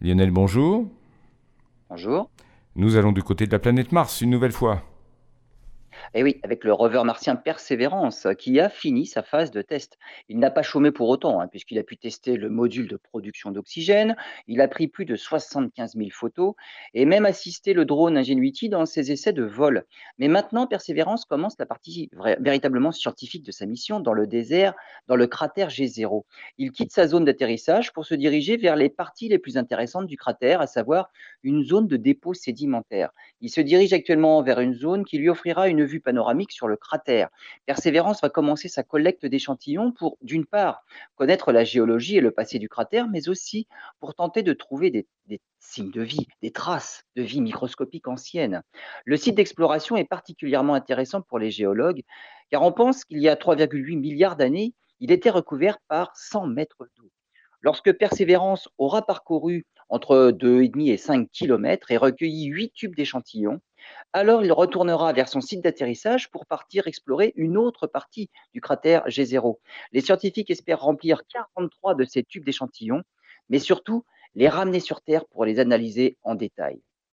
Lionel, bonjour. Bonjour. Nous allons du côté de la planète Mars une nouvelle fois. Et oui, avec le rover martien Perseverance euh, qui a fini sa phase de test. Il n'a pas chômé pour autant, hein, puisqu'il a pu tester le module de production d'oxygène, il a pris plus de 75 000 photos et même assisté le drone Ingenuity dans ses essais de vol. Mais maintenant, Perseverance commence la partie véritablement scientifique de sa mission dans le désert, dans le cratère G0. Il quitte sa zone d'atterrissage pour se diriger vers les parties les plus intéressantes du cratère, à savoir une zone de dépôt sédimentaire. Il se dirige actuellement vers une zone qui lui offrira une vue panoramique sur le cratère. Persévérance va commencer sa collecte d'échantillons pour, d'une part, connaître la géologie et le passé du cratère, mais aussi pour tenter de trouver des, signes de vie, des traces de vie microscopique ancienne. Le site d'exploration est particulièrement intéressant pour les géologues, car on pense qu'il y a 3,8 milliards d'années, il était recouvert par 100 mètres d'eau. Lorsque Persévérance aura parcouru entre 2,5 et 5 kilomètres et recueilli 8 tubes d'échantillons, alors il retournera vers son site d'atterrissage pour partir explorer une autre partie du cratère G0. Les scientifiques espèrent remplir 43 de ces tubes d'échantillons, mais surtout les ramener sur Terre pour les analyser en détail.